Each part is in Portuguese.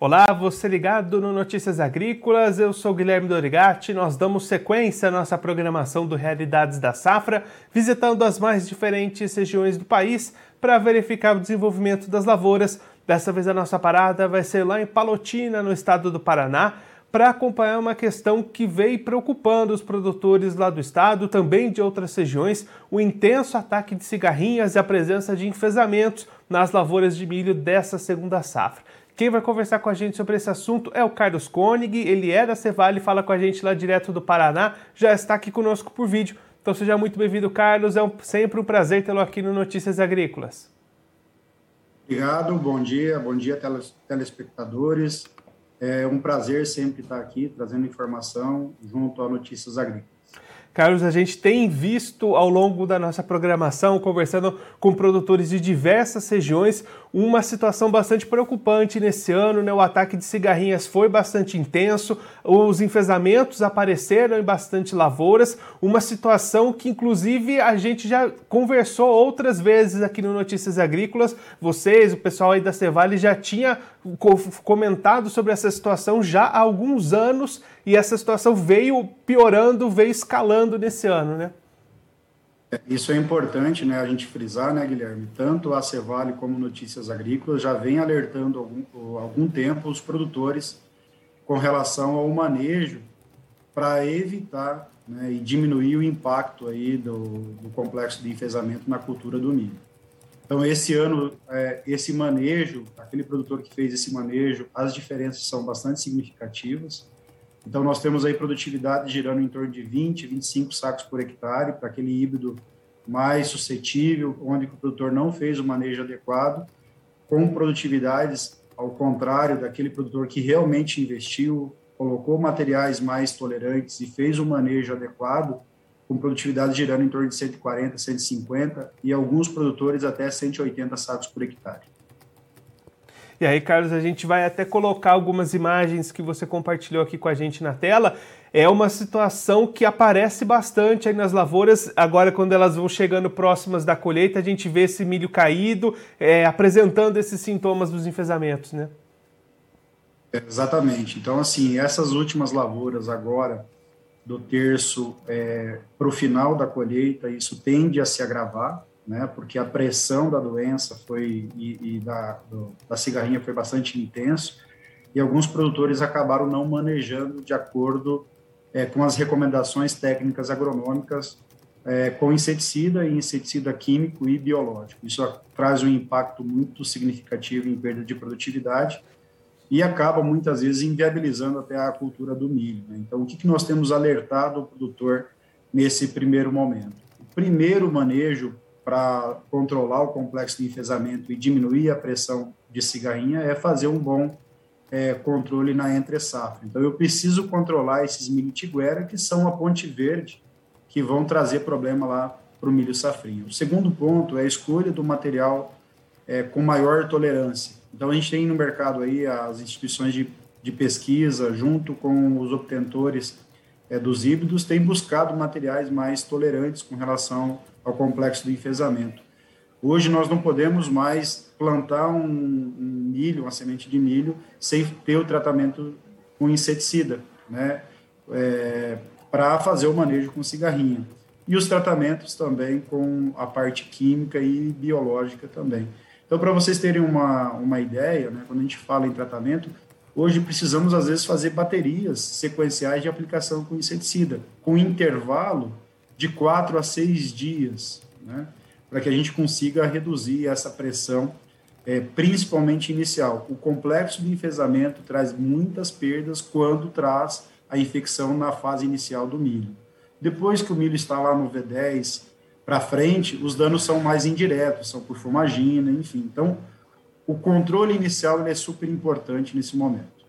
Olá, você ligado no Notícias Agrícolas, eu sou Guilherme Dorigatti. Nós damos sequência à nossa programação do Realidades da Safra, visitando as mais diferentes regiões do país para verificar o desenvolvimento das lavouras. Dessa vez a nossa parada vai ser lá em Palotina, no estado do Paraná, para acompanhar uma questão que veio preocupando os produtores lá do estado, também de outras regiões, o intenso ataque de cigarrinhas e a presença de enfesamentos nas lavouras de milho dessa segunda safra. Quem vai conversar com a gente sobre esse assunto é o Carlos Koenig, ele é da Cevale, fala com a gente lá direto do Paraná, já está aqui conosco por vídeo. Então seja muito bem-vindo, Carlos, é um, sempre um prazer tê-lo aqui no Notícias Agrícolas. Obrigado, bom dia, bom dia telespectadores. É um prazer sempre estar aqui trazendo informação junto a Notícias Agrícolas. Carlos, a gente tem visto ao longo da nossa programação, conversando com produtores de diversas regiões, uma situação bastante preocupante nesse ano. Né? O ataque de cigarrinhas foi bastante intenso, os enfesamentos apareceram em bastante lavouras, uma situação que, inclusive, a gente já conversou outras vezes aqui no Notícias Agrícolas. Vocês, o pessoal aí da Cevale, já tinha comentado sobre essa situação já há alguns anos e essa situação veio piorando, veio escalando nesse ano, né? É, isso é importante, né, a gente frisar, né, Guilherme? Tanto a Cevale como Notícias Agrícolas já vem alertando algum, algum tempo os produtores com relação ao manejo para evitar né, e diminuir o impacto aí do, do, complexo de enfesamento na cultura do milho. Então, esse ano, é, esse manejo, aquele produtor que fez esse manejo, as diferenças são bastante significativas. Então, nós temos aí produtividade girando em torno de 20, 25 sacos por hectare para aquele híbrido mais suscetível, onde o produtor não fez o manejo adequado, com produtividades ao contrário daquele produtor que realmente investiu, colocou materiais mais tolerantes e fez o manejo adequado, com produtividade girando em torno de 140, 150 e alguns produtores até 180 sacos por hectare. E aí, Carlos, a gente vai até colocar algumas imagens que você compartilhou aqui com a gente na tela. É uma situação que aparece bastante aí nas lavouras. Agora, quando elas vão chegando próximas da colheita, a gente vê esse milho caído, é, apresentando esses sintomas dos enfesamentos, né? Exatamente. Então, assim, essas últimas lavouras agora, do terço é, para o final da colheita, isso tende a se agravar né, porque a pressão da doença foi e, e da, do, da cigarrinha foi bastante intenso e alguns produtores acabaram não manejando de acordo é, com as recomendações técnicas agronômicas é, com inseticida e inseticida químico e biológico. Isso traz um impacto muito significativo em perda de produtividade e acaba muitas vezes inviabilizando até a cultura do milho. Né? Então, o que, que nós temos alertado o produtor nesse primeiro momento? O primeiro manejo para controlar o complexo de enfesamento e diminuir a pressão de cigarrinha é fazer um bom é, controle na entre-safra. Então, eu preciso controlar esses milho tiguera, que são a ponte verde, que vão trazer problema lá para o milho safrinho. O segundo ponto é a escolha do material é, com maior tolerância. Então, a gente tem no mercado aí as instituições de, de pesquisa, junto com os obtentores é, dos híbridos, têm buscado materiais mais tolerantes com relação ao complexo do enfesamento. Hoje nós não podemos mais plantar um, um milho, uma semente de milho, sem ter o tratamento com inseticida, né? É, para fazer o manejo com cigarrinha. E os tratamentos também com a parte química e biológica também. Então, para vocês terem uma, uma ideia, né, quando a gente fala em tratamento, hoje precisamos, às vezes, fazer baterias sequenciais de aplicação com inseticida, com intervalo de quatro a seis dias, né, para que a gente consiga reduzir essa pressão, é, principalmente inicial. O complexo de enfesamento traz muitas perdas quando traz a infecção na fase inicial do milho. Depois que o milho está lá no V10 para frente, os danos são mais indiretos, são por fumagina, enfim. Então, o controle inicial é super importante nesse momento.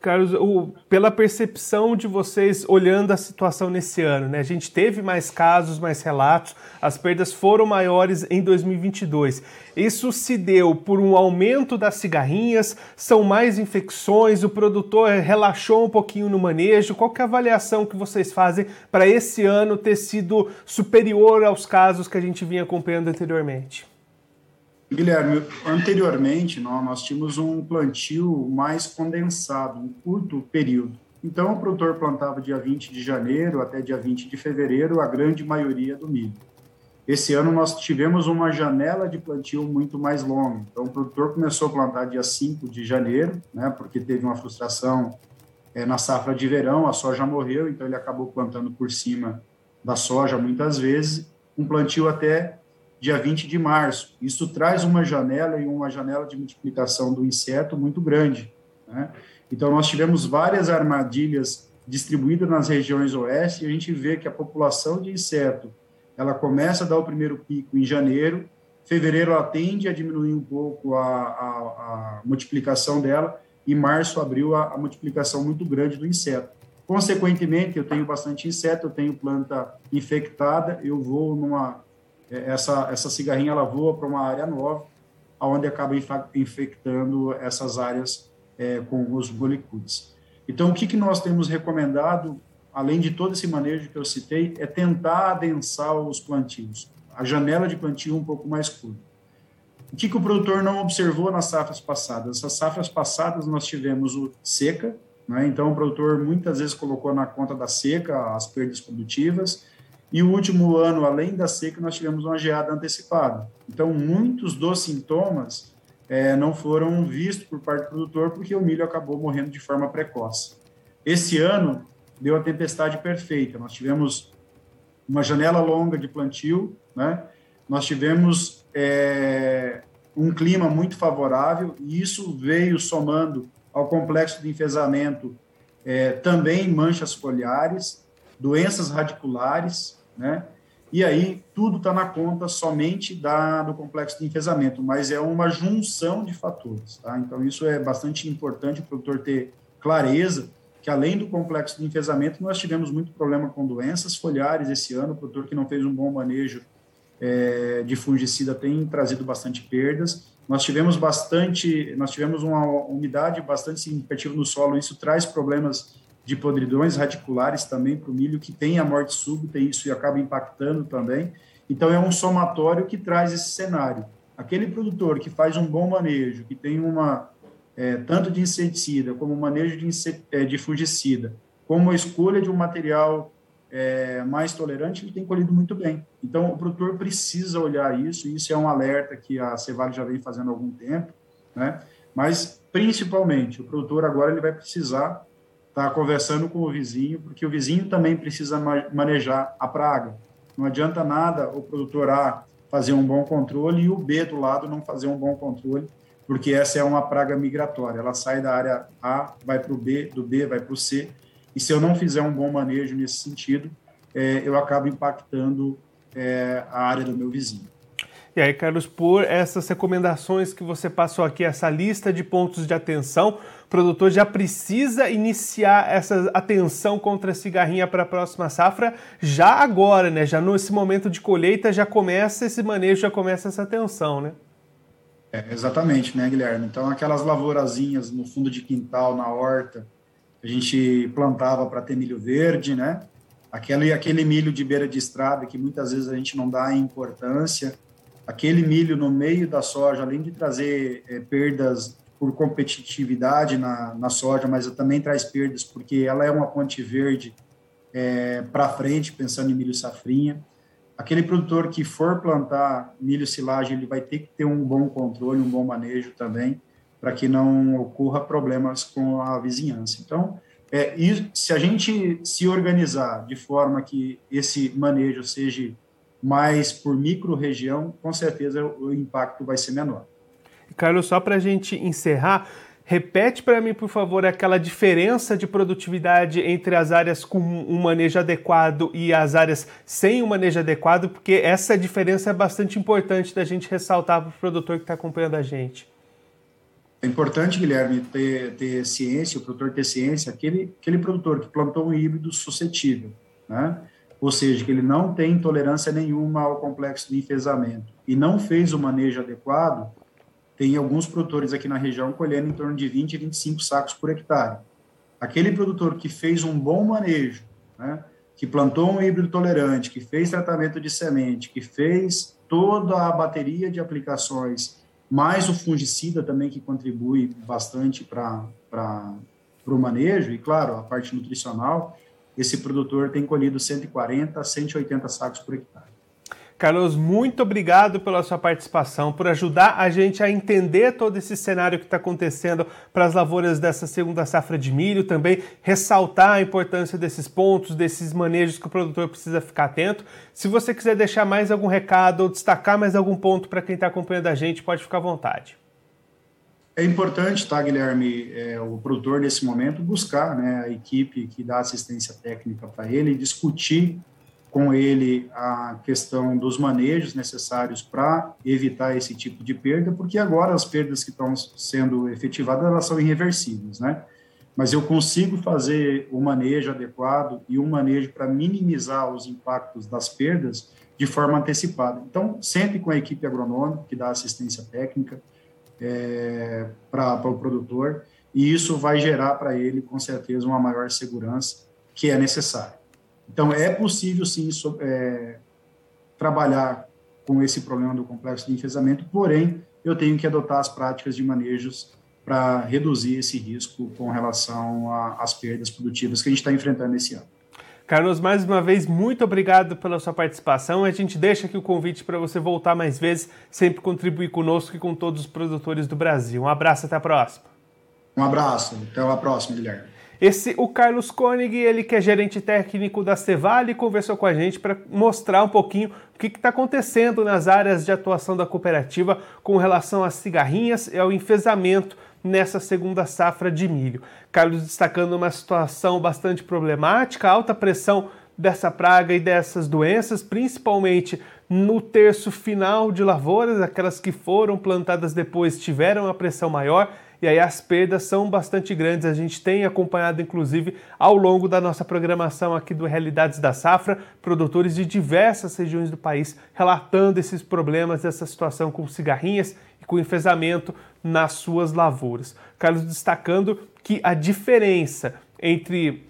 Carlos, o, pela percepção de vocês olhando a situação nesse ano, né? A gente teve mais casos, mais relatos, as perdas foram maiores em 2022. Isso se deu por um aumento das cigarrinhas, são mais infecções, o produtor relaxou um pouquinho no manejo. Qual é a avaliação que vocês fazem para esse ano ter sido superior aos casos que a gente vinha acompanhando anteriormente? Guilherme, anteriormente nós, nós tínhamos um plantio mais condensado, um curto período. Então, o produtor plantava dia 20 de janeiro até dia 20 de fevereiro a grande maioria do milho. Esse ano nós tivemos uma janela de plantio muito mais longa. Então, o produtor começou a plantar dia 5 de janeiro, né, porque teve uma frustração é, na safra de verão, a soja morreu, então ele acabou plantando por cima da soja muitas vezes, um plantio até dia 20 de março. Isso traz uma janela e uma janela de multiplicação do inseto muito grande. Né? Então, nós tivemos várias armadilhas distribuídas nas regiões oeste e a gente vê que a população de inseto ela começa a dar o primeiro pico em janeiro, fevereiro ela tende a diminuir um pouco a, a, a multiplicação dela, e março, abril, a, a multiplicação muito grande do inseto. Consequentemente, eu tenho bastante inseto, eu tenho planta infectada, eu vou numa essa essa cigarrinha ela voa para uma área nova, aonde acaba infectando essas áreas é, com os molecules. Então, o que, que nós temos recomendado, além de todo esse manejo que eu citei, é tentar adensar os plantios, a janela de plantio um pouco mais curta. O que, que o produtor não observou nas safras passadas? Essas safras passadas nós tivemos o seca, né? então o produtor muitas vezes colocou na conta da seca as perdas produtivas, e o último ano, além da seca, nós tivemos uma geada antecipada. Então, muitos dos sintomas é, não foram vistos por parte do produtor porque o milho acabou morrendo de forma precoce. Esse ano deu a tempestade perfeita. Nós tivemos uma janela longa de plantio, né? Nós tivemos é, um clima muito favorável e isso veio somando ao complexo de enfesamento é, também manchas foliares, doenças radiculares, né? E aí tudo está na conta somente da, do complexo de enfesamento, mas é uma junção de fatores, tá? Então isso é bastante importante o produtor ter clareza que além do complexo de enfesamento nós tivemos muito problema com doenças foliares esse ano, o produtor que não fez um bom manejo é, de fungicida tem trazido bastante perdas. Nós tivemos bastante, nós tivemos uma umidade bastante significativa no solo, isso traz problemas de podridões radiculares também para o milho, que tem a morte súbita, e isso acaba impactando também. Então, é um somatório que traz esse cenário. Aquele produtor que faz um bom manejo, que tem uma, é, tanto de inseticida, como manejo de, é, de fungicida, como a escolha de um material é, mais tolerante, ele tem colhido muito bem. Então, o produtor precisa olhar isso, e isso é um alerta que a Cevale já vem fazendo há algum tempo, né? mas, principalmente, o produtor agora ele vai precisar estar tá conversando com o vizinho, porque o vizinho também precisa manejar a praga. Não adianta nada o produtor A fazer um bom controle e o B do lado não fazer um bom controle, porque essa é uma praga migratória. Ela sai da área A, vai para o B, do B vai para o C, e se eu não fizer um bom manejo nesse sentido, é, eu acabo impactando é, a área do meu vizinho. E aí, Carlos, por essas recomendações que você passou aqui, essa lista de pontos de atenção, o produtor já precisa iniciar essa atenção contra a cigarrinha para a próxima safra já agora, né? Já nesse momento de colheita já começa esse manejo, já começa essa atenção, né? É, exatamente, né, Guilherme? Então, aquelas lavourazinhas no fundo de quintal, na horta, a gente plantava para ter milho verde, né? Aquele, aquele milho de beira de estrada que muitas vezes a gente não dá importância, aquele milho no meio da soja, além de trazer é, perdas por competitividade na, na soja, mas também traz perdas porque ela é uma ponte verde é, para frente, pensando em milho safrinha. Aquele produtor que for plantar milho silagem, ele vai ter que ter um bom controle, um bom manejo também, para que não ocorra problemas com a vizinhança. Então, é, se a gente se organizar de forma que esse manejo seja mais por micro-região, com certeza o impacto vai ser menor. Carlos, só para a gente encerrar, repete para mim, por favor, aquela diferença de produtividade entre as áreas com um manejo adequado e as áreas sem um manejo adequado, porque essa diferença é bastante importante da gente ressaltar para o produtor que está acompanhando a gente. É importante, Guilherme, ter, ter ciência, o produtor ter ciência, aquele, aquele produtor que plantou um híbrido suscetível, né? Ou seja, que ele não tem tolerância nenhuma ao complexo de enfesamento e não fez o manejo adequado, tem alguns produtores aqui na região colhendo em torno de 20 a 25 sacos por hectare. Aquele produtor que fez um bom manejo, né, que plantou um híbrido tolerante, que fez tratamento de semente, que fez toda a bateria de aplicações mais o fungicida também que contribui bastante para o manejo, e claro, a parte nutricional, esse produtor tem colhido 140 a 180 sacos por hectare. Carlos, muito obrigado pela sua participação, por ajudar a gente a entender todo esse cenário que está acontecendo para as lavouras dessa segunda safra de milho, também ressaltar a importância desses pontos, desses manejos que o produtor precisa ficar atento. Se você quiser deixar mais algum recado ou destacar mais algum ponto para quem está acompanhando a gente, pode ficar à vontade. É importante, tá, Guilherme, é, o produtor nesse momento buscar né, a equipe que dá assistência técnica para ele, discutir com ele a questão dos manejos necessários para evitar esse tipo de perda, porque agora as perdas que estão sendo efetivadas elas são irreversíveis, né? Mas eu consigo fazer o manejo adequado e um manejo para minimizar os impactos das perdas de forma antecipada. Então, sempre com a equipe agronômica que dá assistência técnica é, para o pro produtor, e isso vai gerar para ele, com certeza, uma maior segurança que é necessária. Então, é possível, sim, so, é, trabalhar com esse problema do complexo de enfesamento, porém, eu tenho que adotar as práticas de manejos para reduzir esse risco com relação às perdas produtivas que a gente está enfrentando esse ano. Carlos, mais uma vez, muito obrigado pela sua participação. A gente deixa aqui o convite para você voltar mais vezes, sempre contribuir conosco e com todos os produtores do Brasil. Um abraço, até a próxima. Um abraço, até a próxima, Guilherme. Esse, o Carlos Koenig, ele que é gerente técnico da Cevale, conversou com a gente para mostrar um pouquinho o que está acontecendo nas áreas de atuação da cooperativa com relação às cigarrinhas e ao enfesamento nessa segunda safra de milho. Carlos destacando uma situação bastante problemática, alta pressão dessa praga e dessas doenças, principalmente no terço final de lavouras, aquelas que foram plantadas depois tiveram a pressão maior e aí as perdas são bastante grandes. A gente tem acompanhado, inclusive, ao longo da nossa programação aqui do Realidades da Safra, produtores de diversas regiões do país relatando esses problemas, essa situação com cigarrinhas e com enfesamento nas suas lavouras. Carlos destacando que a diferença entre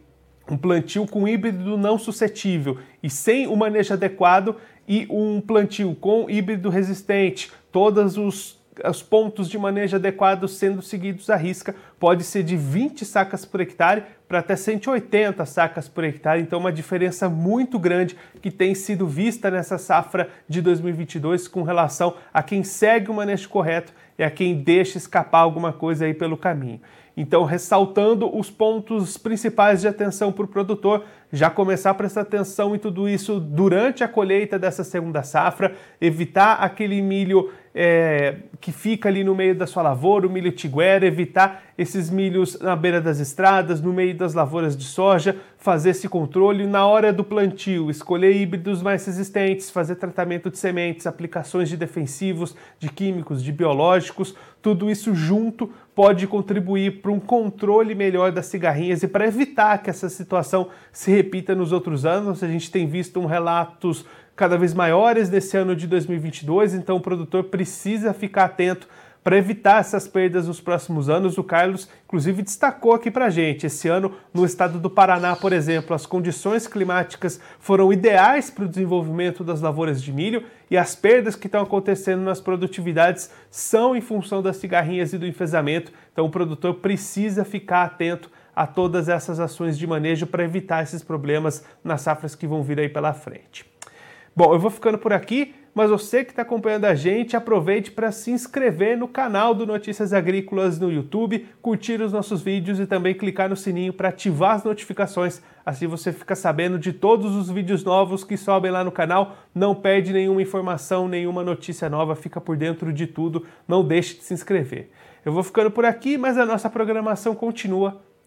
um plantio com híbrido não suscetível e sem o manejo adequado e um plantio com híbrido resistente, todos os os pontos de manejo adequados sendo seguidos à risca, pode ser de 20 sacas por hectare para até 180 sacas por hectare, então uma diferença muito grande que tem sido vista nessa safra de 2022 com relação a quem segue o manejo correto e a quem deixa escapar alguma coisa aí pelo caminho. Então, ressaltando os pontos principais de atenção para o produtor, já começar a prestar atenção em tudo isso durante a colheita dessa segunda safra, evitar aquele milho é, que fica ali no meio da sua lavoura, o milho tiguera, evitar esses milhos na beira das estradas, no meio das lavouras de soja, fazer esse controle na hora do plantio, escolher híbridos mais resistentes, fazer tratamento de sementes, aplicações de defensivos, de químicos, de biológicos, tudo isso junto pode contribuir para um controle melhor das cigarrinhas e para evitar que essa situação se repita nos outros anos. A gente tem visto um relatos cada vez maiores nesse ano de 2022, então o produtor precisa ficar atento para evitar essas perdas nos próximos anos. O Carlos, inclusive, destacou aqui para gente: esse ano, no estado do Paraná, por exemplo, as condições climáticas foram ideais para o desenvolvimento das lavouras de milho e as perdas que estão acontecendo nas produtividades são em função das cigarrinhas e do enfesamento. Então, o produtor precisa ficar atento a todas essas ações de manejo para evitar esses problemas nas safras que vão vir aí pela frente. Bom, eu vou ficando por aqui, mas você que está acompanhando a gente, aproveite para se inscrever no canal do Notícias Agrícolas no YouTube, curtir os nossos vídeos e também clicar no sininho para ativar as notificações. Assim você fica sabendo de todos os vídeos novos que sobem lá no canal, não perde nenhuma informação, nenhuma notícia nova, fica por dentro de tudo, não deixe de se inscrever. Eu vou ficando por aqui, mas a nossa programação continua.